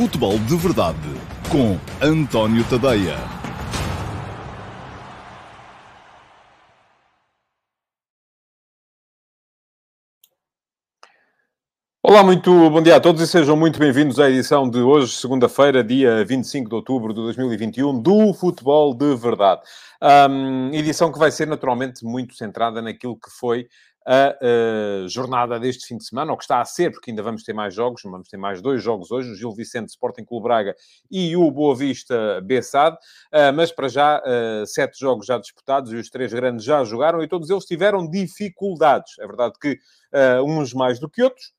Futebol de Verdade com António Tadeia. Olá, muito bom dia a todos e sejam muito bem-vindos à edição de hoje, segunda-feira, dia 25 de outubro de 2021, do Futebol de Verdade. Um, edição que vai ser naturalmente muito centrada naquilo que foi a, a, jornada deste fim de semana, ou que está a ser, porque ainda vamos ter mais jogos, vamos ter mais dois jogos hoje, o Gil Vicente Sporting Clube Braga e o Boa Vista Bessade, uh, mas para já uh, sete jogos já disputados e os três grandes já jogaram e todos eles tiveram dificuldades. É verdade que uh, uns mais do que outros.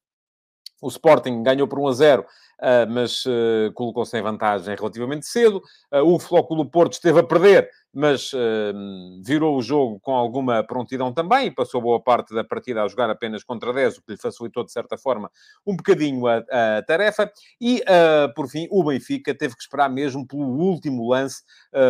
O Sporting ganhou por 1 a 0 Uh, mas uh, colocou-se em vantagem relativamente cedo. Uh, o Flóculo Porto esteve a perder, mas virou o jogo com alguma prontidão também e passou boa parte da partida a jogar apenas contra 10, o que lhe facilitou, de certa forma, um bocadinho a, a tarefa. E, por fim, o Benfica teve que esperar mesmo pelo último lance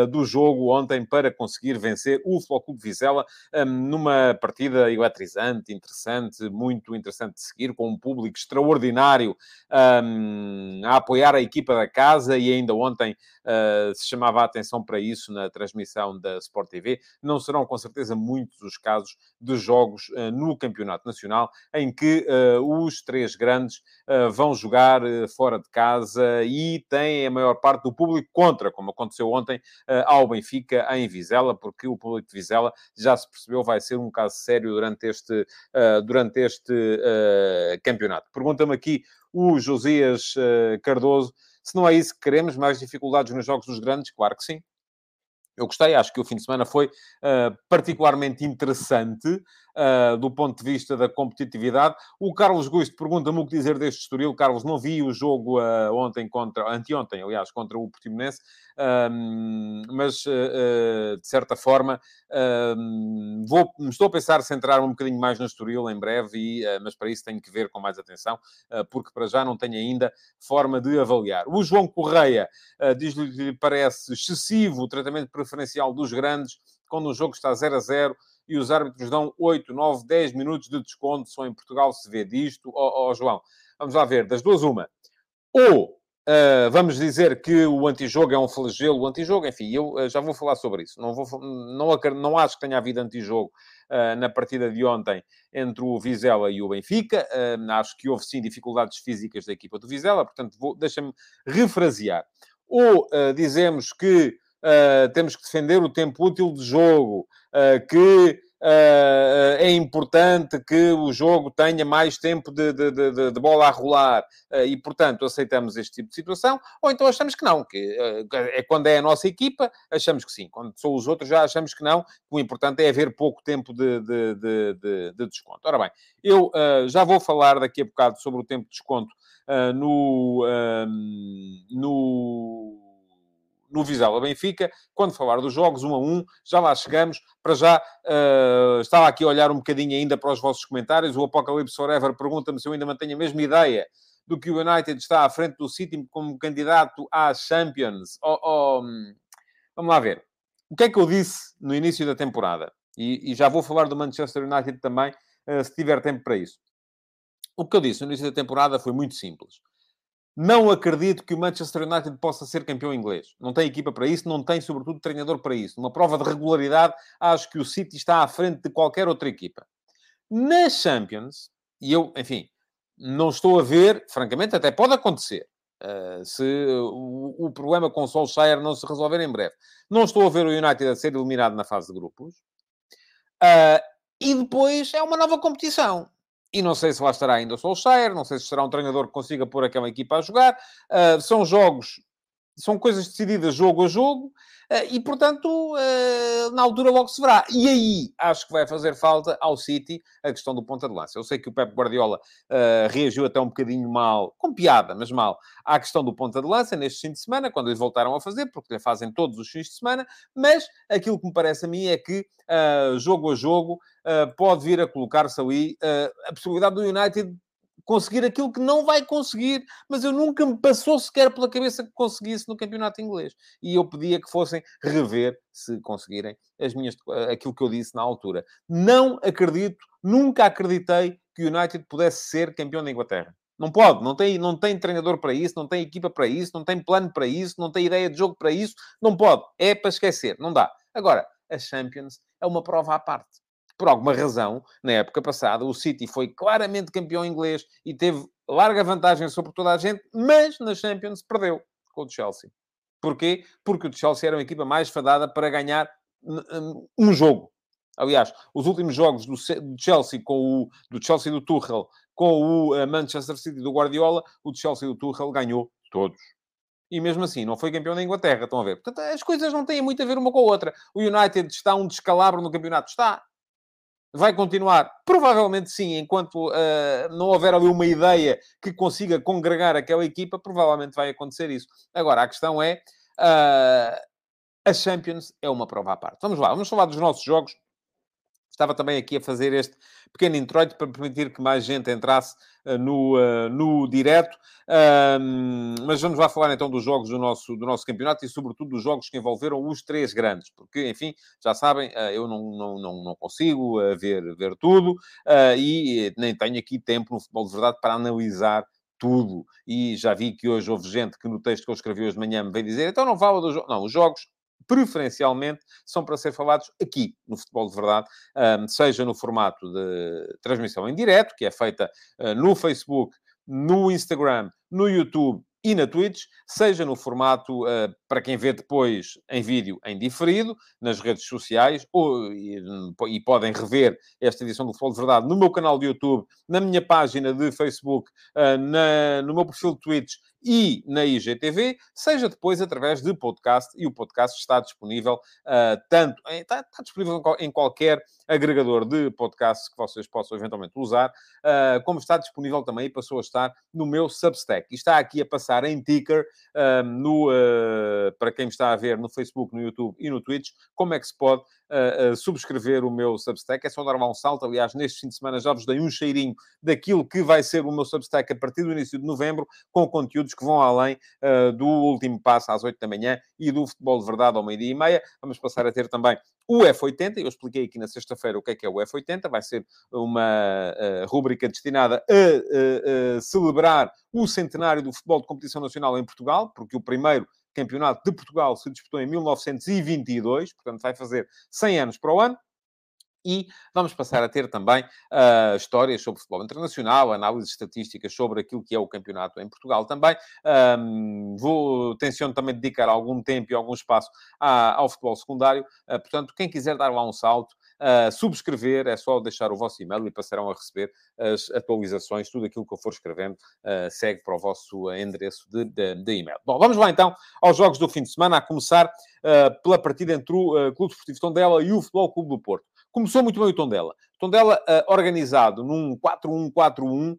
do jogo ontem para conseguir vencer o Flóculo Vizela numa partida eletrizante, interessante, muito interessante de seguir, com um público extraordinário. Um, a apoiar a equipa da casa e ainda ontem uh, se chamava a atenção para isso na transmissão da Sport TV. Não serão com certeza muitos os casos de jogos uh, no Campeonato Nacional em que uh, os três grandes vão jogar fora de casa e têm a maior parte do público contra, como aconteceu ontem ao Benfica em Vizela, porque o público de Vizela já se percebeu vai ser um caso sério durante este, durante este campeonato. Pergunta-me aqui o Josias Cardoso. Se não é isso que queremos, mais dificuldades nos jogos dos grandes, claro que sim. Eu gostei, acho que o fim de semana foi uh, particularmente interessante uh, do ponto de vista da competitividade. O Carlos Gusto pergunta-me o que dizer deste Estoril. Carlos, não vi o jogo uh, ontem contra, anteontem, aliás, contra o Portimonense, mas de certa forma vou, estou a pensar centrar um bocadinho mais no Estoril em breve, e, mas para isso tenho que ver com mais atenção, porque para já não tenho ainda forma de avaliar. O João Correia diz-lhe que lhe parece excessivo o tratamento preferencial dos grandes quando o jogo está 0 a 0 e os árbitros dão 8, 9, 10 minutos de desconto. Só em Portugal se vê disto. Ó oh, oh, João, vamos lá ver, das duas, uma. Ou Uh, vamos dizer que o antijogo é um flagelo, o antijogo, enfim, eu uh, já vou falar sobre isso. Não, vou, não, não acho que tenha havido antijogo uh, na partida de ontem entre o Vizela e o Benfica. acho que houve sim dificuldades físicas da equipa do Vizela, portanto, deixa-me refrasear. Ou dizemos que temos que defender o tempo útil de jogo, que Uh, é importante que o jogo tenha mais tempo de, de, de, de bola a rolar. Uh, e, portanto, aceitamos este tipo de situação, ou então achamos que não, que uh, é quando é a nossa equipa, achamos que sim, quando são os outros já achamos que não, o importante é haver pouco tempo de, desconto. Ora bem, eu já vou falar daqui a bocado sobre o tempo de desconto no, no no Vizela Benfica. Quando falar dos jogos, um a um, já lá chegamos. Para já, uh, estava aqui a olhar um bocadinho ainda para os vossos comentários. O Apocalipse Forever pergunta-me se eu ainda mantenho a mesma ideia do que o United está à frente do City como candidato à Champions. Oh, oh, vamos lá ver. O que é que eu disse no início da temporada? E, e já vou falar do Manchester United também, uh, se tiver tempo para isso. O que eu disse no início da temporada foi muito simples. Não acredito que o Manchester United possa ser campeão inglês. Não tem equipa para isso, não tem, sobretudo, treinador para isso. Numa prova de regularidade, acho que o City está à frente de qualquer outra equipa. Na Champions, e eu, enfim, não estou a ver, francamente, até pode acontecer, uh, se o, o, problema com o Solskjaer não se resolver em breve. Não estou a ver o United a ser eliminado na fase de grupos. Uh, e depois é uma nova competição e não sei se lá estará ainda o Solskjaer, não sei se será um treinador que consiga pôr aquela equipa a jogar. Uh, são jogos, são coisas decididas jogo a jogo, uh, e portanto, uh, na altura logo se verá. E aí acho que vai fazer falta ao City a questão do ponta de lança. Eu sei que o Pep Guardiola reagiu até um bocadinho mal, com piada, mas mal, à questão do ponta de lança neste fim de semana, quando eles voltaram a fazer, porque lhe fazem todos os fins de semana, mas aquilo que me parece a mim é que, jogo a jogo, pode vir a colocar-se ali a possibilidade do United conseguir aquilo que não vai conseguir, mas eu nunca me passou sequer pela cabeça que conseguisse no campeonato inglês. E eu pedia que fossem rever, se conseguirem, as minhas, aquilo que eu disse na altura. Não acredito, nunca acreditei que o United pudesse ser campeão da Inglaterra. Não pode, não tem, não tem treinador para isso, não tem equipa para isso, não tem plano para isso, não tem ideia de jogo para isso, não pode. É para esquecer, não dá. Agora, a Champions é uma prova à parte. Por alguma razão, na época passada, o City foi claramente campeão inglês e teve larga vantagem sobre toda a gente, mas na Champions perdeu com o Chelsea. Porquê? Porque o Chelsea era uma equipa mais fadada para ganhar um jogo. Aliás, os últimos jogos do Chelsea com o do Chelsea do Tuchel com o eh, Manchester City do Guardiola, o Chelsea do Tuchel ganhou todos. E mesmo assim, não foi campeão da Inglaterra, estão a ver? Portanto, as coisas não têm muito a ver uma com a outra. O United está um descalabro no campeonato? Está. Vai continuar? Provavelmente sim, enquanto uh, não houver ali uma ideia que consiga congregar aquela equipa, provavelmente vai acontecer isso. Agora, a questão é, uh, a Champions é uma prova à parte. Vamos lá, vamos falar dos nossos jogos Estava também aqui a fazer este pequeno introito para permitir que mais gente entrasse uh, no, uh, no direto. Mas vamos lá falar então dos jogos do nosso, do nosso campeonato e, sobretudo, dos jogos que envolveram os três grandes, porque, enfim, já sabem, eh, eu não, não, não, não consigo ver, ver tudo e nem tenho aqui tempo no futebol de verdade para analisar tudo. E já vi que hoje houve gente que no texto que eu escrevi hoje de manhã me veio dizer então não fala dos jogos. Não, os jogos preferencialmente, são para ser falados aqui, no Futebol de Verdade, seja no formato de transmissão em direto, que é feita ah, no Facebook, no Instagram, no YouTube e na Twitch, seja no formato uh, para quem vê depois em vídeo em diferido, nas redes sociais, ou, e, e, podem rever esta edição do Futebol de Verdade no meu canal de YouTube, na minha página de Facebook, uh, na, no meu perfil de Twitch e na IGTV, seja depois através de podcast, e o podcast está disponível uh, tanto, está, está, disponível em qualquer agregador de podcasts que vocês possam eventualmente usar, uh, como está disponível também e passou a estar no meu Substack. E está aqui a passar em ticker uh, no, para quem está a ver no Facebook, no YouTube e no Twitch, como é que se pode subscrever o meu Substack. É só dar um salto. Aliás, neste fim de semana já vos dei um cheirinho daquilo que vai ser o meu Substack a partir do início de novembro, com conteúdos que vão além uh, do último passo às 8 da manhã e do futebol de verdade ao meio-dia e meia. Vamos passar a ter também o F80. Eu expliquei aqui na sexta-feira o que é que é o F80. Vai ser uma uh, rúbrica destinada a, a celebrar o centenário do futebol de competição nacional em Portugal, porque o primeiro Campeonato de Portugal se disputou em 1922, portanto vai fazer 100 anos para o ano. E vamos passar a ter também uh, histórias sobre futebol internacional, análises estatísticas sobre aquilo que é o campeonato em Portugal também. Um, vou, tenciono também dedicar algum tempo e algum espaço à, ao futebol secundário. Uh, portanto, quem quiser dar lá um salto, uh, subscrever, é só deixar o vosso e-mail e passarão a receber as atualizações, tudo aquilo que eu for escrevendo segue para o vosso endereço de, de, de, e-mail. Bom, vamos lá então aos jogos do fim de semana, a começar pela partida entre o Clube Esportivo Tondela e o Futebol Clube do Porto. Começou muito bem o Tondela. Tondela uh, organizado num 4-1-4-1.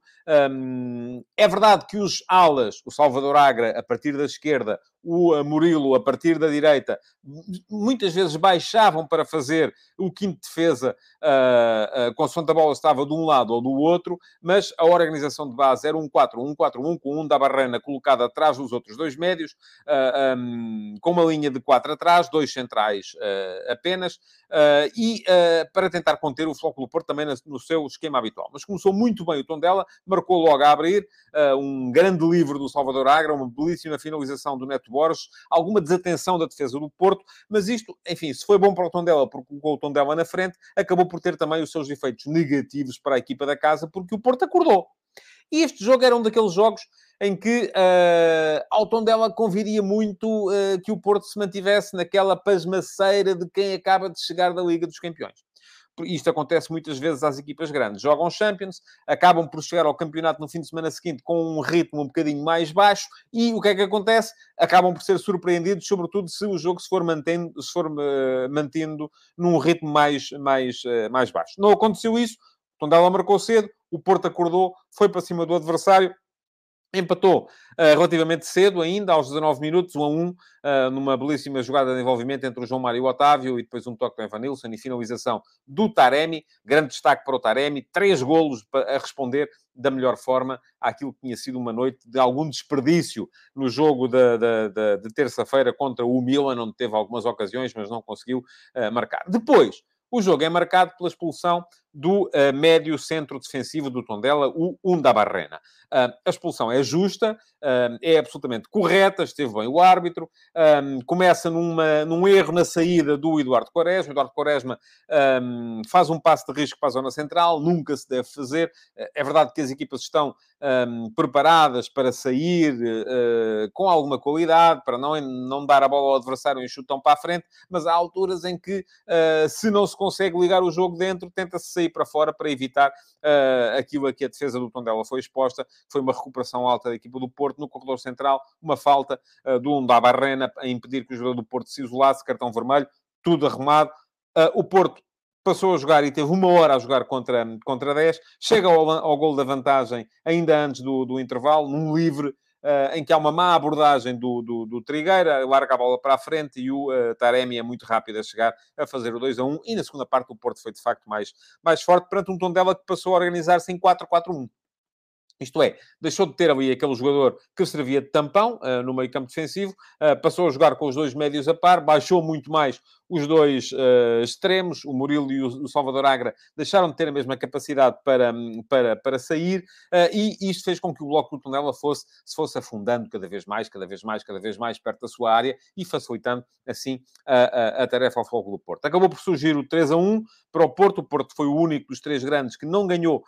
Um, é verdade que os alas, o Salvador Agra a partir da esquerda, o uh, Murilo a partir da direita, muitas vezes baixavam para fazer o quinto defesa, uh, uh, consoante a bola estava de um lado ou do outro, mas a organização de base era um 4-1-4-1, com um da Barrena colocado atrás dos outros dois médios, uh, um, com uma linha de quatro atrás, dois centrais apenas, e para tentar conter o Flóculo Porto também no seu esquema habitual. Mas começou muito bem o tom dela, marcou logo a abrir, uh, um grande livro do Salvador Agra, uma belíssima finalização do Neto Borges, alguma desatenção da defesa do Porto, mas isto, enfim, se foi bom para o tom dela, porque colocou o tom dela na frente, acabou por ter também os seus efeitos negativos para a equipa da casa, porque o Porto acordou. E este jogo era um daqueles jogos em que uh, ao tom dela conviria muito uh, que o Porto se mantivesse naquela pasmaceira de quem acaba de chegar da Liga dos Campeões isto acontece muitas vezes às equipas grandes. Jogam Champions, acabam por chegar ao campeonato no fim de semana seguinte com um ritmo um bocadinho mais baixo e o que é que acontece? Acabam por ser surpreendidos, sobretudo se o jogo se for mantendo, se for, uh, mantendo num ritmo mais, mais, uh, mais baixo. Não aconteceu isso, o Tondela marcou cedo, o Porto acordou, foi para cima do adversário, Empatou uh, relativamente cedo, ainda aos 19 minutos, 1 a 1, uh, numa belíssima jogada de envolvimento entre o João Mário e o Otávio, e depois um toque do Evanilson e finalização do Taremi. Grande destaque para o Taremi, três golos a responder da melhor forma àquilo que tinha sido uma noite de algum desperdício no jogo de, de, de, de terça-feira contra o Milan, onde teve algumas ocasiões, mas não conseguiu uh, marcar. Depois, o jogo é marcado pela expulsão do uh, médio centro defensivo do Tondela, o Undabarrena. Uh, a expulsão é justa, uh, é absolutamente correta, esteve bem o árbitro, começa numa, num erro na saída do Eduardo Quaresma. O Eduardo Quaresma faz um passo de risco para a zona central, nunca se deve fazer. É verdade que as equipas estão preparadas para sair com alguma qualidade, para não, não dar a bola ao adversário e chutão para a frente, mas há alturas em que, se não se consegue ligar o jogo dentro, tenta-se sair para fora para evitar uh, aquilo a que a defesa do Tondela foi exposta. Foi uma recuperação alta da equipa do Porto no corredor central, uma falta uh, do Undabarrena a impedir que o jogador do Porto se isolasse, cartão vermelho, tudo arrumado. o Porto passou a jogar e teve uma hora a jogar contra, contra 10, chega ao, ao gol da vantagem ainda antes do, do intervalo, num livre, uh, em que há uma má abordagem do, do, do Trigueira, larga a bola para a frente e o uh, Taremi é muito rápido a chegar a fazer o 2 a 1, e na segunda parte o Porto foi de facto mais, mais forte, perante um Tondela que passou a organizar-se em 4-4-1. Isto é, deixou de ter ali aquele jogador que servia de tampão uh, no meio campo defensivo, uh, passou a jogar com os dois médios a par, baixou muito mais os dois uh, extremos, o Murilo e o, Salvador Agra, deixaram de ter a mesma capacidade para, para, para sair, e isto fez com que o bloco do Tonela fosse, se fosse afundando cada vez mais, cada vez mais, cada vez mais perto da sua área e facilitando, assim, a, a, a tarefa ao Fogo do Porto. Acabou por surgir o 3 a 1 para o Porto, o Porto foi o único dos três grandes que não ganhou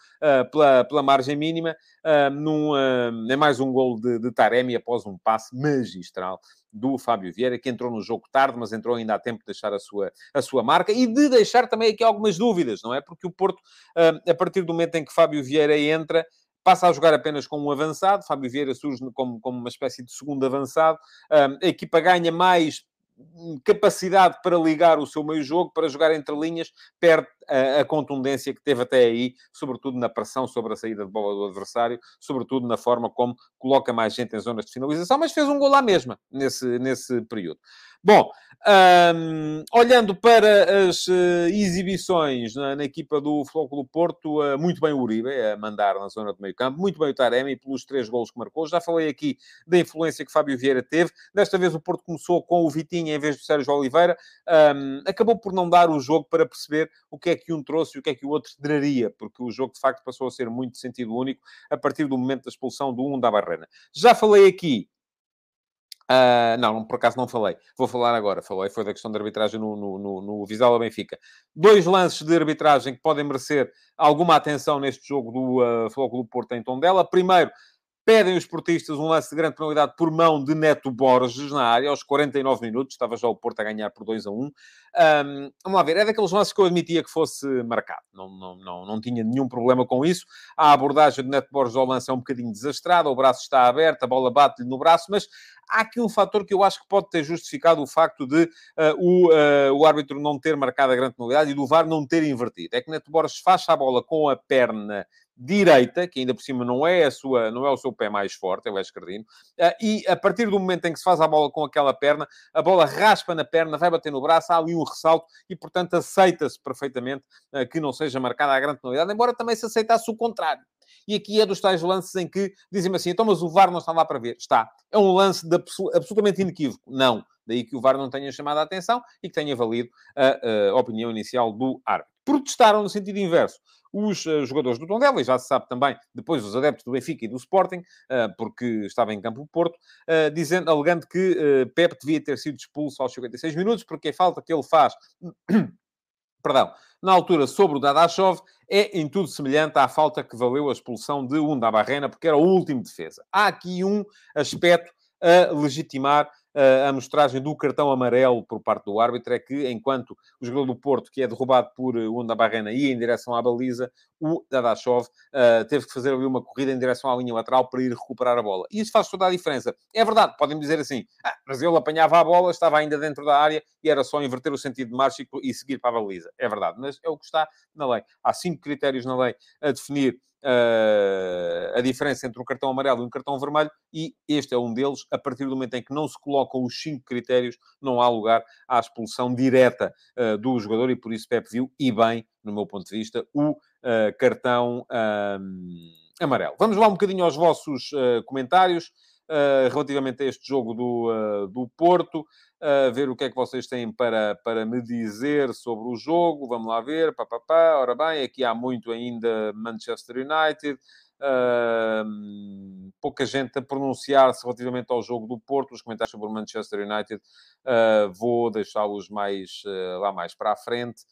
pela, pela margem mínima, uh, num, uh, é mais um gol de, de Taremi após um passe magistral do Fábio Vieira, que entrou no jogo tarde, mas entrou ainda a tempo de deixar a sua, a sua marca e de deixar também aqui algumas dúvidas, não é? Porque o Porto, uh, a partir do momento em que Fábio Vieira entra, passa a jogar apenas com um avançado. Fábio Vieira surge como, como uma espécie de segundo avançado. a equipa ganha mais capacidade para ligar o seu meio-jogo, para jogar entre linhas, perde a, contundência que teve até aí, sobretudo na pressão sobre a saída de bola do adversário, sobretudo na forma como coloca mais gente em zonas de finalização, mas fez um gol lá mesma nesse, nesse período. Bom, um, olhando para as uh, exibições na, na, equipa do Flóculo Porto, uh, muito bem o Uribe a mandar na zona do meio campo, muito bem o Taremi pelos três golos que marcou. Já falei aqui da influência que Fábio Vieira teve. Desta vez o Porto começou com o Vitinha em vez do Sérgio Oliveira. Um, acabou por não dar o jogo para perceber o que é que um trouxe e o que é que o outro traria, porque o jogo de facto passou a ser muito sentido único a partir do momento da expulsão do um da Barrena. Já falei aqui Uh, não, por acaso não falei. Vou falar agora. Falei, foi da questão de arbitragem no, no, no, no Vizela Benfica. Dois lances de arbitragem que podem merecer alguma atenção neste jogo do uh, Flóculo Porto em Tondela. Primeiro, Pedem os portistas um lance de grande penalidade por mão de Neto Borges na área, aos 49 minutos. Estava já o Porto a ganhar por 2 a 1. Um, vamos lá ver, é daqueles lances que eu admitia que fosse marcado. Não, não, não, não tinha nenhum problema com isso. A abordagem de Neto Borges ao lance é um bocadinho desastrada. O braço está aberto, a bola bate-lhe no braço, mas há aqui um fator que eu acho que pode ter justificado o facto de uh, o, uh, o árbitro não ter marcado a grande penalidade e do VAR não ter invertido. É que Neto Borges faz a bola com a perna direita, que ainda por cima não é, a sua, não é o seu pé mais forte, é o esquerdino, ah, e a partir do momento em que se faz a bola com aquela perna, a bola raspa na perna, vai bater no braço, há ali um ressalto e, portanto, aceita-se perfeitamente ah, que não seja marcada a grande penalidade, embora também se aceitasse o contrário. E aqui é dos tais lances em que dizem assim, então, mas o VAR não está lá para ver. Está. É um lance de absolutamente inequívoco. Não. Daí que o VAR não tenha chamado a atenção e que tenha valido a, a opinião inicial do árbitro. Protestaram no sentido inverso os uh, jogadores do Tondela, e já se sabe também, depois os adeptos do Benfica e do Sporting, uh, porque estava em campo o Porto, uh, dizendo, alegando que Pepe devia ter sido expulso aos 56 minutos, porque a falta que ele faz... perdão, na altura sobre o Dadashov, é em tudo semelhante à falta que valeu a expulsão de Unda Barrena, porque era o último defesa. Há aqui um aspecto a legitimar a amostragem do cartão amarelo por parte do árbitro é que, enquanto o jogador do Porto, que é derrubado por Onda eh, Barrena, ia em direção à baliza, o Dadashov uh, teve que fazer ali uma corrida em direção à linha lateral para ir recuperar a bola. E isso faz toda a diferença. É verdade, podem dizer assim, ah, mas ele apanhava a bola, estava ainda dentro da área e era só inverter o sentido de marcha e seguir para a baliza. É verdade, mas é o que está na lei. Há cinco critérios na lei a definir uh, a diferença entre um cartão amarelo e um cartão vermelho, e este é um deles. A partir do momento em que não se colocam os cinco critérios, não há lugar à expulsão direta uh, do jogador, e por isso Pep viu, e bem, no meu ponto de vista, o uh, cartão amarelo. Vamos lá um bocadinho aos vossos comentários. Uh, relativamente a este jogo do, uh, do Porto, uh, ver o que é que vocês têm para, para me dizer sobre o jogo. Vamos lá ver, pá, pá, pá. Ora bem, aqui há muito ainda Manchester United. Uh, pouca gente a pronunciar-se relativamente ao jogo do Porto, os comentários sobre o Manchester United uh, vou deixá-los mais uh, lá mais para a frente,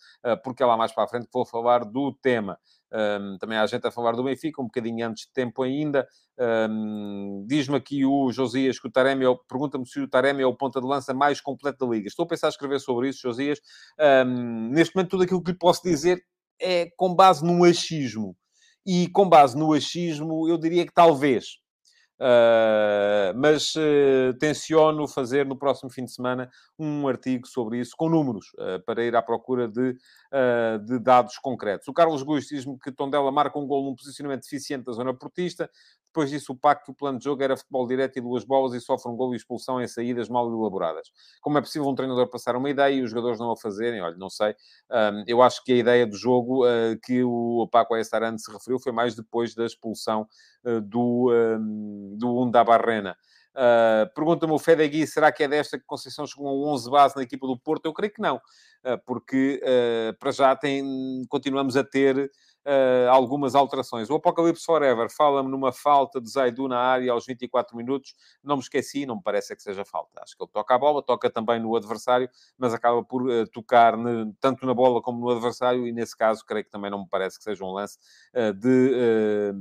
porque é lá mais para a frente que vou falar do tema. Um, também há gente a falar do Benfica, um bocadinho antes de tempo ainda. Um, Diz-me aqui o Josias que o Taremi, é pergunta-me se o Taremi é o ponta de lança mais completo da Liga. Estou a pensar a escrever sobre isso, Josias. Um, neste momento, tudo aquilo que lhe posso dizer é com base num achismo. E com base no achismo, eu diria que talvez. Uh, mas uh, tenciono fazer no próximo fim de semana um artigo sobre isso, com números, uh, para ir à procura de, de dados concretos. O Carlos Guiz diz-me que Tondela marca um gol num posicionamento deficiente da zona portista. Depois disso, o pacto, o plano de jogo era futebol direto e duas bolas e sofre um gol e expulsão em saídas mal elaboradas. Como é possível um treinador passar uma ideia e os jogadores não a fazerem? Olha, não sei. Eu acho que a ideia do jogo uh, que o Paco Ayestarán se referiu foi mais depois da expulsão uh, do, do Unda Barrena. Uh, Pergunta-me o Fedegui, será que é desta que Conceição chegou a 11 base na equipa do Porto? Eu creio que não, uh, porque uh, para já tem, continuamos a ter uh, algumas alterações. O Apocalipse Forever fala-me numa falta de Zaidu na área aos 24 minutos. Não me esqueci, não me parece que seja falta. Acho que ele toca a bola, toca também no adversário, mas acaba por uh, tocar ne, tanto na bola como no adversário, e nesse caso, creio que também não me parece que seja um lance uh, de,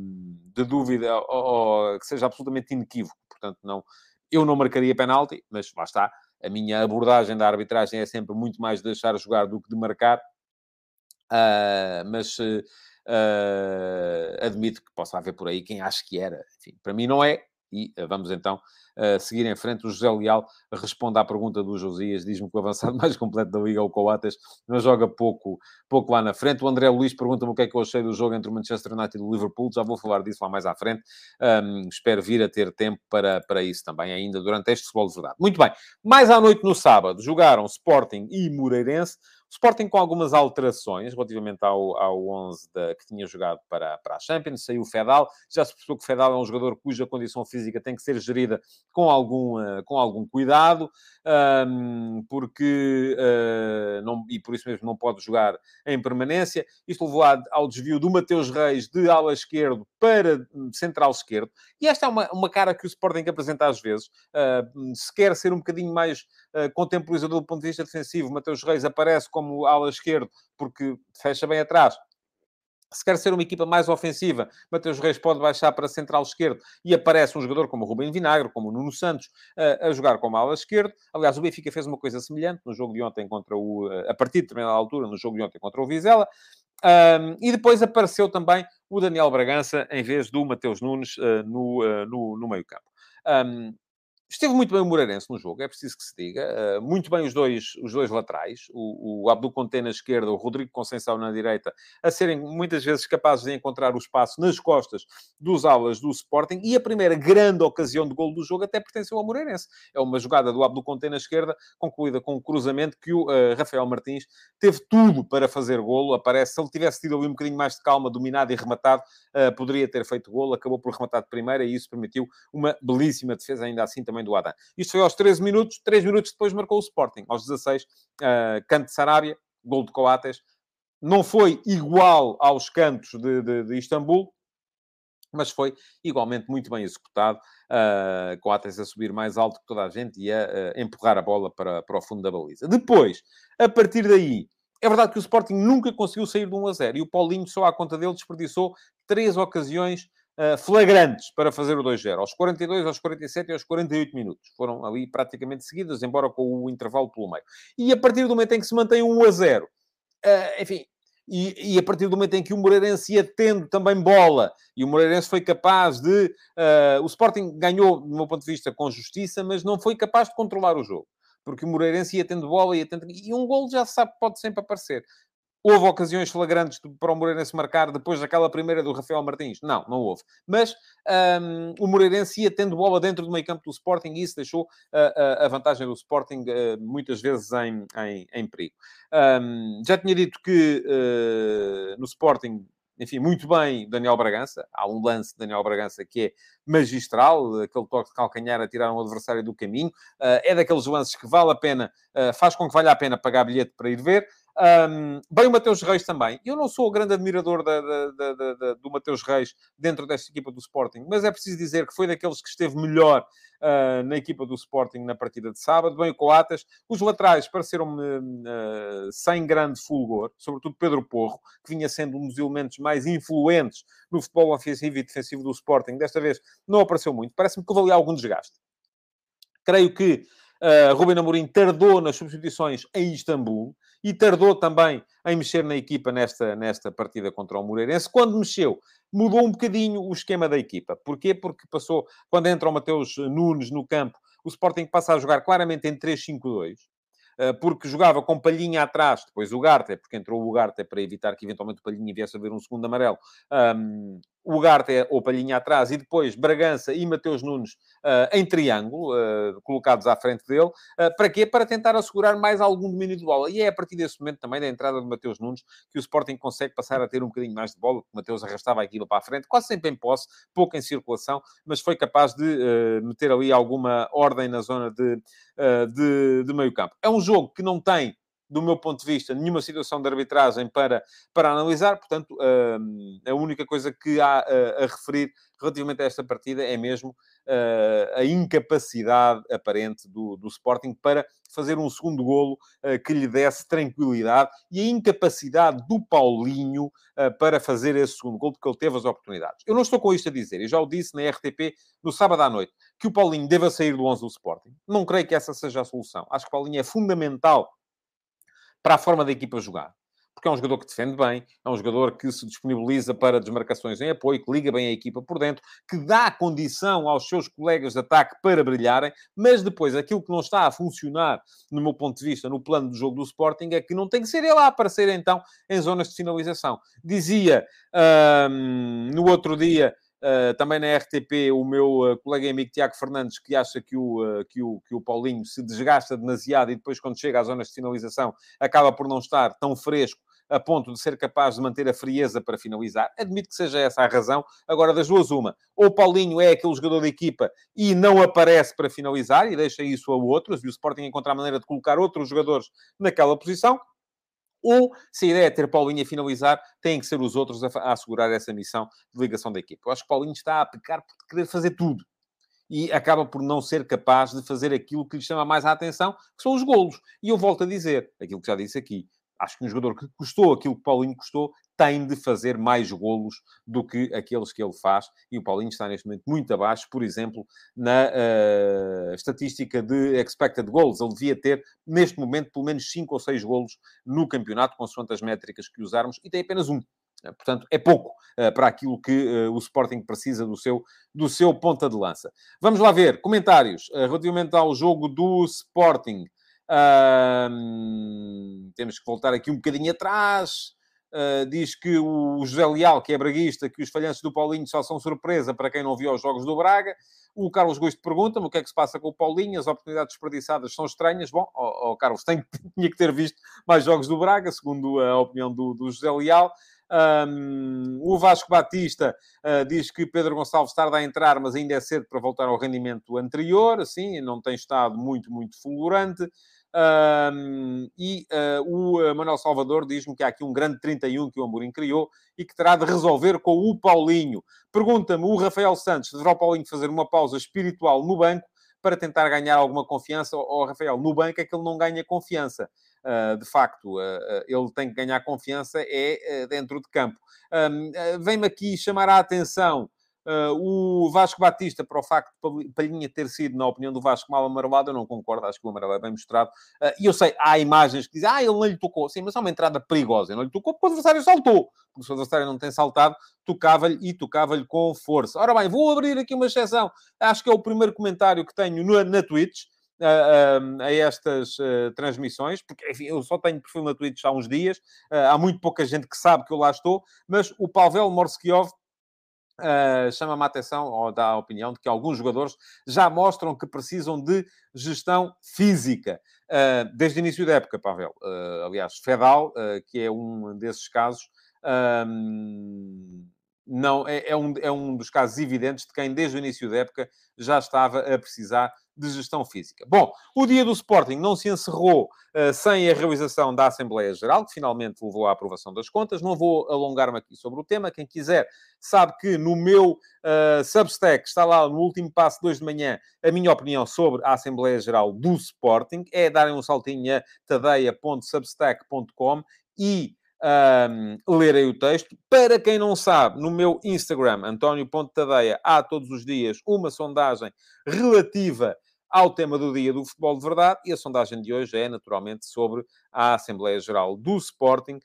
de dúvida ou, ou que seja absolutamente inequívoco. Portanto, não, eu não marcaria penalti, mas lá está. A minha abordagem da arbitragem é sempre muito mais de deixar jogar do que de marcar. Uh, mas uh, Uh, admito que possa haver por aí quem acha que era. Enfim, para mim não é. E uh, vamos então uh, seguir em frente. O José Leal responde à pergunta do Josias. Diz-me que o avançado mais completo da Liga é o Coates. Não joga pouco, pouco lá na frente. O André Luiz pergunta-me o que é que eu achei do jogo entre o Manchester United e o Liverpool. Já vou falar disso lá mais à frente. Um, espero vir a ter tempo para, para isso também, ainda durante este futebol de verdade. Muito bem. Mais à noite no sábado, jogaram Sporting e Moreirense. Sporting com algumas alterações relativamente ao, ao 11 da, que tinha jogado para, para a Champions. Saiu o Fedal. Já se percebeu que o Fedal é um jogador cuja condição física tem que ser gerida com algum, uh, com algum cuidado, um, porque... Uh, não, e por isso mesmo não pode jogar em permanência. Isto levou ao desvio do Mateus Reis de ala esquerdo para central esquerdo. E esta é uma, uma cara que o Sporting apresenta às vezes. Uh, se quer ser um bocadinho mais contemporizador do ponto de vista defensivo, Mateus Reis aparece como ala esquerdo porque fecha bem atrás. Se quer ser uma equipa mais ofensiva, Mateus Reis pode baixar para central esquerdo e aparece um jogador como o Rubem Vinagre, como o Nuno Santos, a, a jogar como ala esquerdo. Aliás, o Benfica fez uma coisa semelhante no jogo de ontem contra o... a partir de determinada altura, no jogo de ontem contra o Vizela. Um, e depois apareceu também o Daniel Bragança em vez do Mateus Nunes uh, no, uh, no, no meio campo. Um, Esteve muito bem o Moreirense no jogo, é preciso que se diga. Uh, muito bem os dois, os dois laterais, o, o Abdul Conte na esquerda, o Rodrigo Conceição na direita, a serem muitas vezes capazes de encontrar o espaço nas costas dos alas do Sporting. E a primeira grande ocasião de gol do jogo até pertenceu ao Moreirense. É uma jogada do Abdul Conte na esquerda, concluída com um cruzamento que o uh, Rafael Martins teve tudo para fazer golo. Aparece, se ele tivesse tido ali um bocadinho mais de calma, dominado e rematado, uh, poderia ter feito golo. Acabou por rematar de primeira e isso permitiu uma belíssima defesa, ainda assim também também do Adam. Isto foi aos 13 minutos, 3 minutos depois marcou o Sporting. Aos 16, uh, canto de Sarabia, gol de Coates. Não foi igual aos cantos de, de, de Istambul, mas foi igualmente muito bem executado, uh, a subir mais alto que toda a gente e a uh, empurrar a bola para, para o fundo da baliza. Depois, a partir daí, é verdade que o Sporting nunca conseguiu sair de 1 a 0 e o Paulinho, só à conta dele, desperdiçou três ocasiões flagrantes para fazer o 2-0, aos 42, aos 47 e aos 48 minutos. Foram ali praticamente seguidas, embora com o intervalo pelo meio. E a partir do momento em que se mantém 1 a 0, uh, eh, enfim, e, e, a partir do momento em que o Moreirense ia tendo também bola, e o Moreirense foi capaz de... Uh, o Sporting ganhou, do meu ponto de vista, com justiça, mas não foi capaz de controlar o jogo. Porque o Moreirense ia tendo bola, ia tendo... E um gol já se sabe pode sempre aparecer. Houve ocasiões flagrantes para o Moreirense marcar depois daquela primeira do Rafael Martins? Não, não houve. Mas um, o Moreirense ia tendo bola dentro do meio campo do Sporting e isso deixou a, a vantagem do Sporting uh, muitas vezes em, em, em perigo. Um, já tinha dito que uh, no Sporting enfim, muito bem Daniel Bragança. Há um lance de Daniel Bragança que é magistral, aquele toque de calcanhar a tirar um adversário do caminho. é daqueles lances que vale a pena, faz com que valha a pena pagar bilhete para ir ver. Um, bem o Mateus Reis também. Eu não sou o grande admirador da, da, da, do Mateus Reis dentro desta equipa do Sporting, mas é preciso dizer que foi daqueles que esteve melhor uh, na equipa do Sporting na partida de sábado. Bem o Coatas. Os laterais pareceram-me uh, sem grande fulgor, sobretudo Pedro Porro, que vinha sendo um dos elementos mais influentes no futebol ofensivo e defensivo do Sporting. Desta vez não apareceu muito. Parece-me que houve ali algum desgaste. Creio que Uh, Ruben Amorim tardou nas substituições em Istambul e tardou também em mexer na equipa nesta, nesta partida contra o Moreirense. Quando mexeu, mudou um bocadinho o esquema da equipa. Porquê? Porque passou, quando entra o Mateus Nunes no campo, o Sporting passa a jogar claramente em 3-5-2 ah, porque jogava com Palhinha atrás, depois o Garte, porque entrou o Garte para evitar que eventualmente o Palhinha viesse a ver um segundo amarelo. Um, o Ugarte é ou Palhinha atrás e depois Bragança e Mateus Nunes uh, em triângulo, uh, colocados à frente dele. Uh, para quê? Para tentar assegurar mais algum domínio de bola. E é a partir desse momento também da entrada de Mateus Nunes que o Sporting consegue passar a ter um bocadinho mais de bola. O Mateus arrastava aquilo para a frente, quase sempre em posse, pouco em circulação, mas foi capaz de meter ali alguma ordem na zona de, de, de meio campo. É um jogo que não tem do meu ponto de vista, nenhuma situação de arbitragem para, para analisar. Portanto, hum, a única coisa que há a, referir relativamente a esta partida é mesmo uh, a incapacidade aparente do, do Sporting para fazer um segundo golo uh, que lhe desse tranquilidade e a incapacidade do Paulinho uh, para fazer esse segundo golo, porque ele teve as oportunidades. Eu não estou com isto a dizer, eu já o disse na RTP no sábado à noite, que o Paulinho deva sair do 11 do Sporting. Não creio que essa seja a solução. Acho que o Paulinho é fundamental para a forma da equipa jogar. Porque é um jogador que defende bem, é um jogador que se disponibiliza para desmarcações em apoio, que liga bem a equipa por dentro, que dá condição aos seus colegas de ataque para brilharem, mas depois aquilo que não está a funcionar, no meu ponto de vista, no plano do jogo do Sporting, é que não tem que ser ele a aparecer então em zonas de finalização. Dizia hum, no outro dia Uh, também na RTP, o meu uh, colega e amigo Tiago Fernandes, que acha que o, uh, que, o, que o Paulinho se desgasta demasiado e depois, quando chega às zonas de finalização, acaba por não estar tão fresco a ponto de ser capaz de manter a frieza para finalizar. Admito que seja essa a razão. Agora, das duas, uma. Ou Paulinho é aquele jogador da equipa e não aparece para finalizar e deixa isso a outros, e o Sporting encontra a maneira de colocar outros jogadores naquela posição, ou, se a ideia é ter Paulinho a finalizar, têm que ser os outros a, a assegurar essa missão de ligação da equipe. Eu acho que Paulinho está a pecar por querer fazer tudo. E acaba por não ser capaz de fazer aquilo que lhe chama mais a atenção, que são os golos. E eu volto a dizer, aquilo que já disse aqui, acho que um jogador que custou aquilo que Paulinho custou tem de fazer mais golos do que aqueles que ele faz. E o Paulinho está neste momento muito abaixo, por exemplo, na uh, estatística de expected goals. Ele devia ter, neste momento, pelo menos 5 ou 6 golos no campeonato, consoante as métricas que usarmos, e tem apenas um. Eh, portanto, é pouco uh, para aquilo que uh, o Sporting precisa do seu, do seu ponta de lança. Vamos lá ver comentários uh, relativamente ao jogo do Sporting temos que voltar aqui um bocadinho atrás. Uh, diz que o José Leal, que é braguista, que os falhanços do Paulinho só são surpresa para quem não viu os jogos do Braga. O Carlos Gosto pergunta-me o que é que se passa com o Paulinho, as oportunidades desperdiçadas são estranhas. Bom, oh, oh, Carlos, tem, tinha que ter visto mais jogos do Braga, segundo a opinião do, do José Leal. Um, o Vasco Batista uh, diz que Pedro Gonçalves tarda a entrar, mas ainda é cedo para voltar ao rendimento anterior. Assim, não tem estado muito, muito fulgurante. Um, e uh, o uh, Manuel Salvador diz-me que há aqui um grande 31 que o Amorim criou e que terá de resolver com o Paulinho. Pergunta-me o Rafael Santos, deverá o Paulinho fazer uma pausa espiritual no banco para tentar ganhar alguma confiança? Ou, Rafael, no banco é que ele não ganha confiança. Uh, de facto, ele tem que ganhar confiança é dentro de campo. Vem-me aqui chamar a atenção Uh, o Vasco Batista, para o facto de Palhinha ter sido, na opinião do Vasco, mal amarelado, eu não concordo, acho que o amarelo é bem mostrado. Uh, e eu sei, há imagens que dizem, ah, ele não lhe tocou. Sim, mas é uma entrada perigosa. Ele não lhe tocou porque o adversário saltou. Porque se o adversário não tem saltado, tocava-lhe e tocava-lhe com força. Ora bem, vou abrir aqui uma exceção. Acho que é o primeiro comentário que tenho no, na Twitch. Uh, a estas uh, transmissões, porque enfim, eu só tenho perfil na Twitch há uns dias, uh, há muito pouca gente que sabe que eu lá estou, mas o Pavel Morskiov Uh, chama-me a atenção, ou dá a opinião, de que alguns jogadores já mostram que precisam de gestão física. Uh, desde o início da época, Pavel. Uh, aliás, Fedal, que é um desses casos, não, é, é, um, é um dos casos evidentes de quem, desde o início da época, já estava a precisar de gestão física. Bom, o dia do Sporting não se encerrou uh, sem a realização da Assembleia Geral, que finalmente levou à aprovação das contas. Não vou alongar-me aqui sobre o tema. Quem quiser sabe que no meu uh, Substack está lá no último passo, 2 de manhã, a minha opinião sobre a Assembleia Geral do Sporting. É darem um saltinho a tadeia.substack.com e um, lerem o texto. Para quem não sabe, no meu Instagram, António.tadeia, há todos os dias uma sondagem relativa ao tema do dia do futebol de verdade e a sondagem de hoje é naturalmente sobre a Assembleia Geral do Sporting,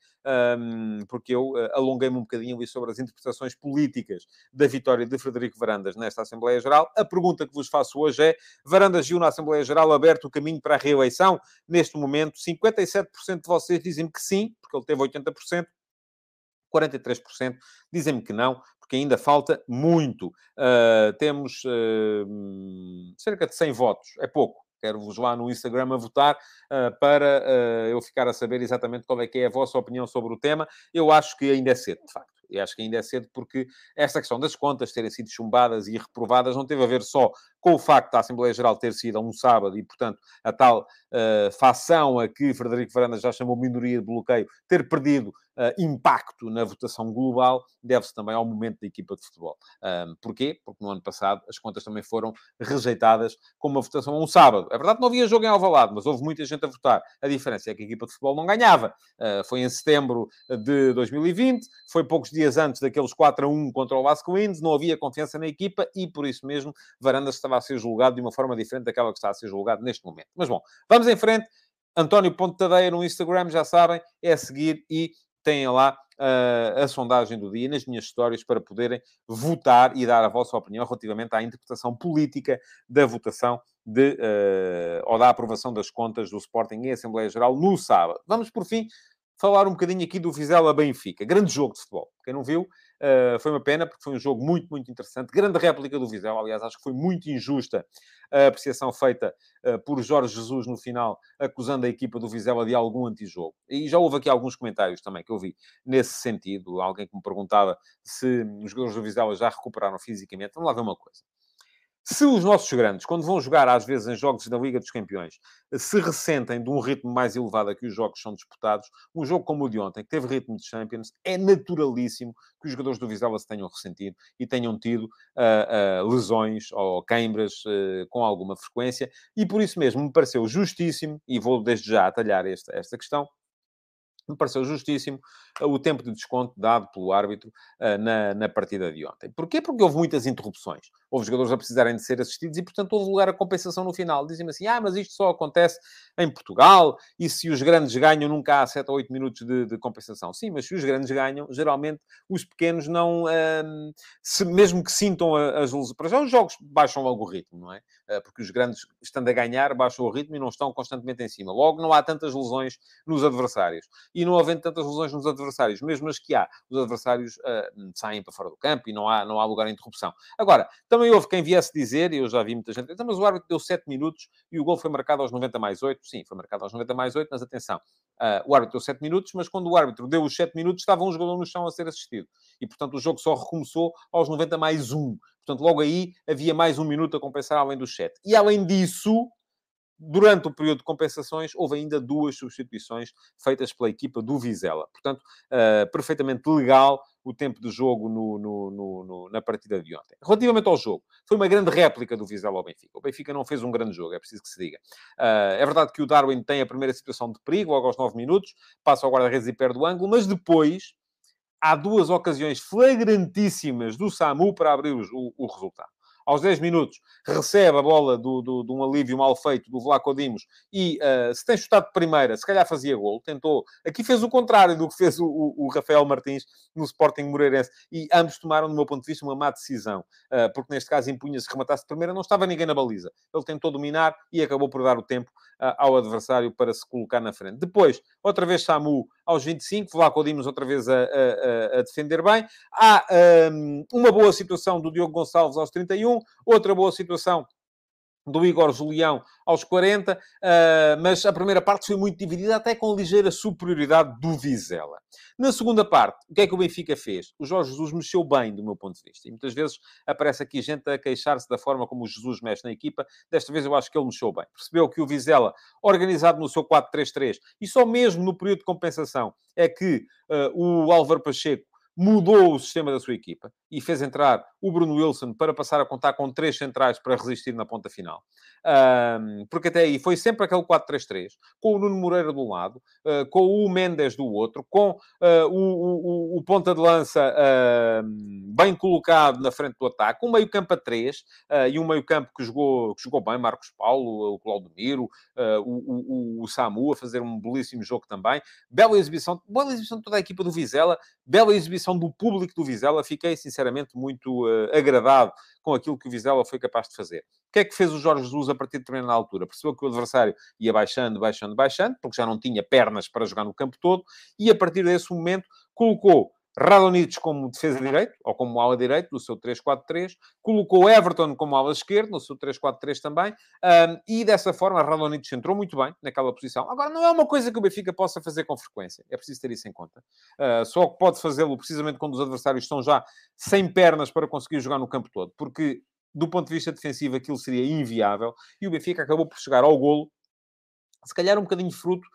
porque eu eh, alonguei-me um bocadinho ali sobre as interpretações políticas da vitória de Frederico Varandas nesta Assembleia Geral. A pergunta que vos faço hoje é: Varandas viu na Assembleia Geral aberto o caminho para a reeleição? Neste momento, 57% de vocês dizem que sim, porque ele teve 80%. 43% dizem-me que não, porque ainda falta muito. Uh, temos uh, cerca de 100 votos, é pouco. Quero-vos lá no Instagram a votar uh, para eu ficar a saber exatamente qual é que é a vossa opinião sobre o tema. Eu acho que ainda é cedo, de facto. E acho que ainda é cedo porque esta questão das contas terem sido chumbadas e reprovadas não teve a ver só com o facto da Assembleia Geral ter sido um sábado e, portanto, a tal uh, fação a que Frederico Varandas já chamou minoria de bloqueio ter perdido impacto na votação global, deve-se também ao momento da equipa de futebol. Porquê? Porque no ano passado as contas também foram rejeitadas com uma votação a um sábado. É verdade que não havia jogo em Alvalade, mas houve muita gente a votar. A diferença é que a equipa de futebol não ganhava. Uh, foi em setembro de 2020, foi poucos dias antes daqueles 4 a 1 contra o Vasco não havia confiança na equipa e, por isso mesmo, Varandas estava a ser julgado de uma forma diferente daquela que está a ser julgado neste momento. Mas bom, vamos em frente. António Ponte Tadeia no Instagram, já sabem, é seguir e têm lá uh, a sondagem do dia nas minhas histórias para poderem votar e dar a vossa opinião relativamente à interpretação política da votação de, uh, ou da aprovação das contas do Sporting em Assembleia Geral no sábado. Vamos, por fim, falar um bocadinho aqui do Vizela Benfica. Grande jogo de futebol. Quem não viu, uh, foi uma pena, porque foi um jogo muito, muito interessante. Grande réplica do Vizela. Aliás, acho que foi muito injusta a apreciação feita uh, por Jorge Jesus no final, acusando a equipa do Vizela de algum antijogo. E já houve aqui alguns comentários também que eu vi nesse sentido. Alguém que me perguntava se os jogadores do Vizela já recuperaram fisicamente. Vamos lá ver uma coisa. Se os nossos grandes, quando vão jogar às vezes em jogos da Liga dos Campeões, se ressentem de um ritmo mais elevado a que os jogos são disputados, um jogo como o de ontem, que teve ritmo de Champions, é naturalíssimo que os jogadores do Vizela se tenham ressentido e tenham tido uh, uh, lesões ou queimbras uh, com alguma frequência. E por isso mesmo me pareceu justíssimo, e vou desde já atalhar esta, esta questão, me pareceu justíssimo uh, o tempo de desconto dado pelo árbitro uh, na, na partida de ontem. Porquê? Porque houve muitas interrupções. Houve jogadores a precisarem de ser assistidos e, portanto, houve lugar a compensação no final. Dizem-me assim, ah, mas isto só acontece em Portugal e se os grandes ganham nunca há 7 ou 8 minutos de, de compensação. Sim, mas se os grandes ganham, geralmente os pequenos não... Uh, se, mesmo que sintam as luzes... Para já os jogos baixam logo o ritmo, não é? Uh, porque os grandes, estando a ganhar, baixam o ritmo e não estão constantemente em cima. Logo, não há tantas lesões nos adversários e não havendo tantas lesões nos adversários, mesmo as que há, os adversários uh, saem para fora do campo e não há, não há lugar a interrupção. Agora, também houve quem viesse dizer, e eu já vi muita gente dizer, mas o árbitro deu 7 minutos e o gol foi marcado aos 90 mais 8. Sim, foi marcado aos 90 mais 8, mas atenção, uh, o árbitro deu 7 minutos, mas quando o árbitro deu os 7 minutos, estava um jogador no chão a ser assistido. E, portanto, o jogo só recomeçou aos 90 mais 1. Portanto, logo aí havia mais um minuto a compensar além dos 7. E além disso, Durante o período de compensações, houve ainda duas substituições feitas pela equipa do Vizela. Portanto, uh, perfeitamente legal o tempo de jogo no, no, no, na partida de ontem. Relativamente ao jogo, foi uma grande réplica do Vizela ao Benfica. O Benfica não fez um grande jogo, é preciso que se diga. Uh, é verdade que o Darwin tem a primeira situação de perigo, logo aos 9 minutos, passa ao guarda-redes e perde o ângulo, mas depois há duas ocasiões flagrantíssimas do SAMU para abrir o, o resultado aos 10 minutos, recebe a bola do, do, de um alívio mal feito do Vlaco Dimos e uh, se tem chutado de primeira, se calhar fazia gol. Tentou. Aqui fez o contrário do que fez o, o, o Rafael Martins no Sporting Moreirense. E ambos tomaram, do meu ponto de vista, uma má decisão. Uh, porque neste caso impunha-se rematasse de primeira, não estava ninguém na baliza. Ele tentou dominar e acabou por dar o tempo uh, ao adversário para se colocar na frente. Depois, outra vez Samu aos 25, Vlaco Dimos outra vez a, a, a defender bem. Há um, uma boa situação do Diogo Gonçalves aos 31, outra boa situação do Igor Julião aos 40, uh, mas a primeira parte foi muito dividida, até com ligeira superioridade do Vizela. Na segunda parte, o que é que o Benfica fez? O Jorge Jesus mexeu bem, do meu ponto de vista. E muitas vezes aparece aqui gente a queixar-se da forma como o Jesus mexe na equipa. Desta vez eu acho que ele mexeu bem. Percebeu que o Vizela, organizado no seu 4-3-3, e só mesmo no período de compensação, é que uh, o Álvaro Pacheco mudou o sistema da sua equipa e fez entrar o Bruno Wilson para passar a contar com três centrais para resistir na ponta final. Um, porque até aí foi sempre aquele 4-3-3, com o Nuno Moreira de um lado, uh, com o Mendes do outro, com uh, o, o, o, ponta de lança uh, bem colocado na frente do ataque, um meio campo a três ah, e um meio campo que jogou, que jogou bem, Marcos Paulo, o Claudemiro, o, o, o, Samu a fazer um belíssimo jogo também. Bela exibição, boa exibição de toda a equipa do Vizela, bela exibição do público do Vizela. Fiquei, sinceramente, muito agradado com aquilo que o Vizela foi capaz de fazer. O que é que fez o Jorge Jesus a partir de determinada altura? Percebeu que o adversário ia baixando, baixando, baixando, porque já não tinha pernas para jogar no campo todo, e a partir desse momento colocou Radonich como defesa direito, ou como ala direito, no seu 3-4-3, colocou Everton como ala esquerdo, no seu 3-4-3 também, um, e dessa forma Radonich entrou muito bem naquela posição. Agora, não é uma coisa que o Benfica possa fazer com frequência, é preciso ter isso em conta. Uh, só pode fazê-lo precisamente quando os adversários estão já sem pernas para conseguir jogar no campo todo, porque do ponto de vista defensivo aquilo seria inviável, e o Benfica acabou por chegar ao golo, se calhar um bocadinho fruto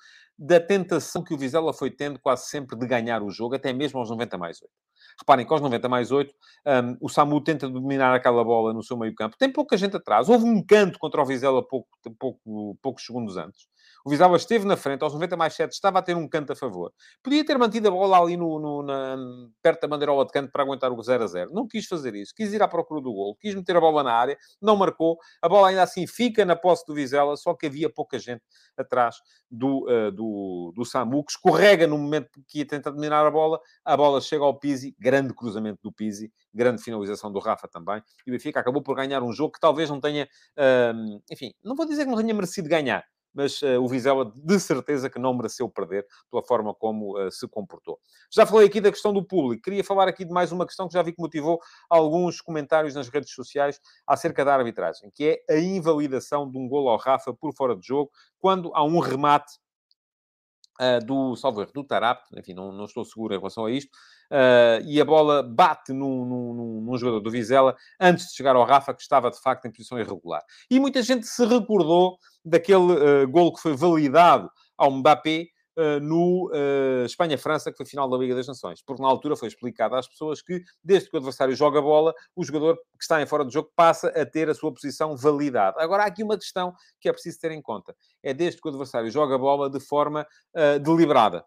da tentação que o Vizela foi tendo quase sempre de ganhar o jogo, até mesmo aos 90 mais 8. Reparem que aos 90 mais 8, um, o Samu tenta dominar aquela bola no seu meio campo. Tem pouca gente atrás. Houve um canto contra o Vizela pouco, pouco, poucos segundos antes. O Vizela esteve na frente, aos 90 mais 7, estava a ter um canto a favor. Podia ter mantido a bola ali no, no na, perto da bandeirola de canto para aguentar o 0 a 0. Não quis fazer isso. Quis ir à procura do gol. Quis meter a bola na área. Não marcou. A bola ainda assim fica na posse do Vizela, só que havia pouca gente atrás do, uh, do, do Samu, que escorrega no momento que ia tentar dominar a bola. A bola chega ao Pizzi. Grande cruzamento do Pizzi. Grande finalização do Rafa também. E o Benfica acabou por ganhar um jogo que talvez não tenha... Uh, enfim, não vou dizer que não tenha merecido ganhar mas uh, o Vizela de certeza que não mereceu perder pela forma como uh, se comportou. Já falei aqui da questão do público. Queria falar aqui de mais uma questão que já vi que motivou alguns comentários nas redes sociais acerca da arbitragem, que é a invalidação de um golo ao Rafa por fora de jogo, quando há um remate uh, do, salvo erro, do Tarap, enfim, não, não estou seguro em relação a isto, Uh, e a bola bate num, num, num, jogador do Vizela antes de chegar ao Rafa, que estava de facto em posição irregular. E muita gente se recordou daquele uh, gol que foi validado ao Mbappé no uh, Espanha-França, que foi final da Liga das Nações. Porque na altura foi explicado às pessoas que, desde que o adversário joga a bola, o jogador que está em fora do jogo passa a ter a sua posição validada. Agora, há aqui uma questão que é preciso ter em conta. É desde que o adversário joga a bola de forma deliberada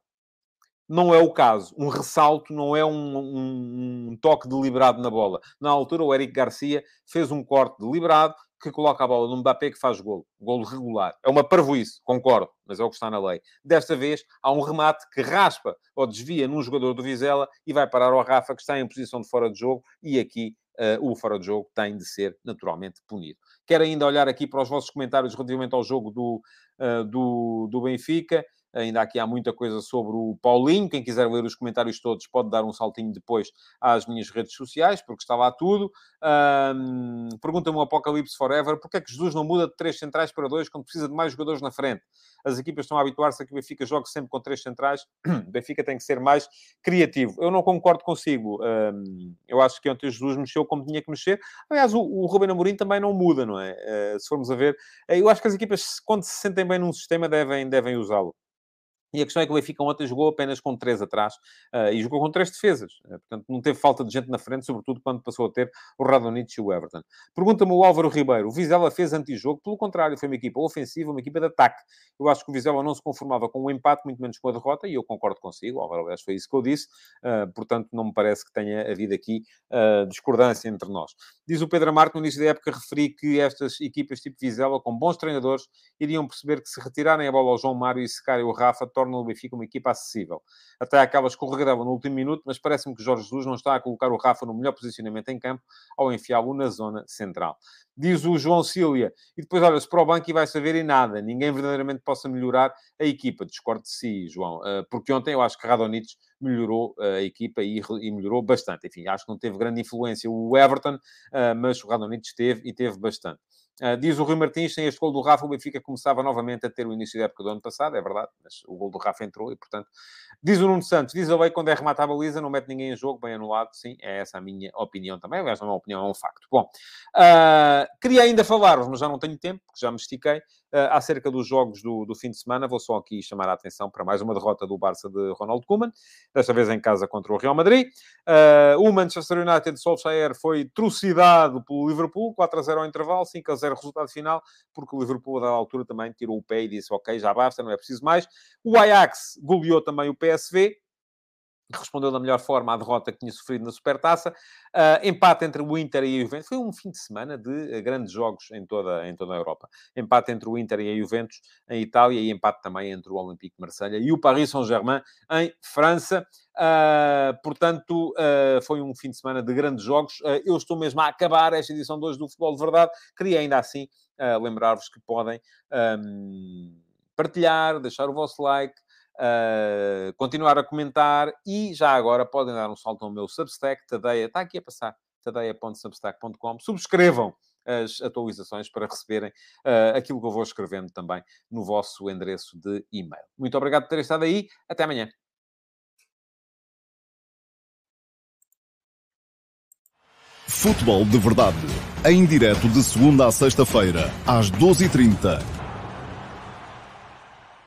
não é o caso. Um ressalto não é um, um, um, toque deliberado na bola. Na altura, o Eric Garcia fez um corte deliberado que coloca a bola no Mbappé que faz golo. Golo regular. É uma parvoíce, concordo, mas é o que está na lei. Desta vez, há um remate que raspa ou desvia num jogador do Vizela e vai parar ao Rafa, que está em posição de fora de jogo, e aqui uh, o fora de jogo tem de ser naturalmente punido. Quero ainda olhar aqui para os vossos comentários relativamente ao jogo do, uh, do, do Benfica. Ainda aqui há muita coisa sobre o Paulinho. Quem quiser ler os comentários todos pode dar um saltinho depois às minhas redes sociais, porque está lá tudo. Um, Pergunta-me o Apocalipse Forever, porque é que Jesus não muda de três centrais para dois quando precisa de mais jogadores na frente? As equipas estão a habituar-se a que o Benfica jogue sempre com três centrais. O Benfica tem que ser mais criativo. Eu não concordo consigo. Um, eu acho que ontem Jesus mexeu como tinha que mexer. Aliás, o, o Ruben Amorim também não muda, não é? Uh, se formos a ver, eu acho que as equipas, quando se sentem bem num sistema, devem, devem usá-lo. E a questão é que o Benfica ontem jogou apenas com três atrás uh, e jogou com três defesas. Uh, portanto, não teve falta de gente na frente, sobretudo quando passou a ter o Radonich e o Everton. Pergunta-me o Álvaro Ribeiro. O Vizela fez antijogo? Pelo contrário, foi uma equipa ofensiva, uma equipa de ataque. Eu acho que o Vizela não se conformava com o um empate, muito menos com a derrota, e eu concordo consigo. Álvaro, aliás, foi isso que eu disse. Uh, portanto, não me parece que tenha havido aqui discordância entre nós. Diz o Pedro Amarte, no início da época, referi que estas equipas tipo Vizela, com bons treinadores, iriam perceber que se retirarem a bola ao João Mário e secarem o Rafa, tornam o Benfica uma equipa acessível. Até aquela escorregava no último minuto, mas parece-me que Jorge Jesus não está a colocar o Rafa no melhor posicionamento em campo ao enfiá-lo na zona central. Diz o João Cília, e depois olha-se para o banco e vai saber em nada. Ninguém verdadeiramente possa melhorar a equipa. Discordo de si, João, eh, porque ontem eu acho que Radonich melhorou eh, a equipa e, melhorou bastante. Enfim, acho que não teve grande influência o Everton, eh, mas o Radonich teve e teve bastante. Uh, diz o Rui Martins, sem este gol do Rafa, o Benfica começava novamente a ter o início da época do ano passado, é verdade, mas o gol do Rafa entrou e, portanto... Diz o Nuno Santos, diz a lei quando é remata a baliza, não mete ninguém em jogo, bem anulado, sim, é essa a minha opinião também, aliás, não é uma opinião, é um facto. Bom, uh, queria ainda falar-vos, mas já não tenho tempo, porque já me estiquei, uh, acerca dos jogos do, do fim de semana, vou só aqui chamar a atenção para mais uma derrota do Barça de Ronald Koeman, desta vez em casa contra o Real Madrid. o Manchester United de Solskjaer foi trucidado pelo Liverpool, 4 a 0 ao intervalo, 5 a 0 resultado final, porque o Liverpool, a dada altura, também tirou o pé e disse: Ok, já basta, não é preciso mais. O Ajax goleou também o PSV, respondeu da melhor forma à derrota que tinha sofrido na Supertaça. Uh, empate entre o Inter e a Juventus. Foi um fim de semana de grandes jogos em toda, em toda a Europa. Empate entre o Inter e a Juventus em Itália e empate também entre o Olympique de Marselha e o Paris Saint-Germain em França. Uh, portanto, foi um fim de semana de grandes jogos. eu estou mesmo a acabar esta edição de hoje do Futebol de Verdade. Queria ainda assim lembrar-vos que podem um, partilhar, deixar o vosso like, uh, continuar a comentar e já agora podem dar um salto ao meu Substack, Tadeia, está aqui a passar, tadeia.substack.com. Subscrevam as atualizações para receberem uh, aquilo que eu vou escrevendo também no vosso endereço de e-mail. Muito obrigado por terem estado aí. Até amanhã. Futebol de Verdade, em direto de segunda a sexta-feira, às 12h30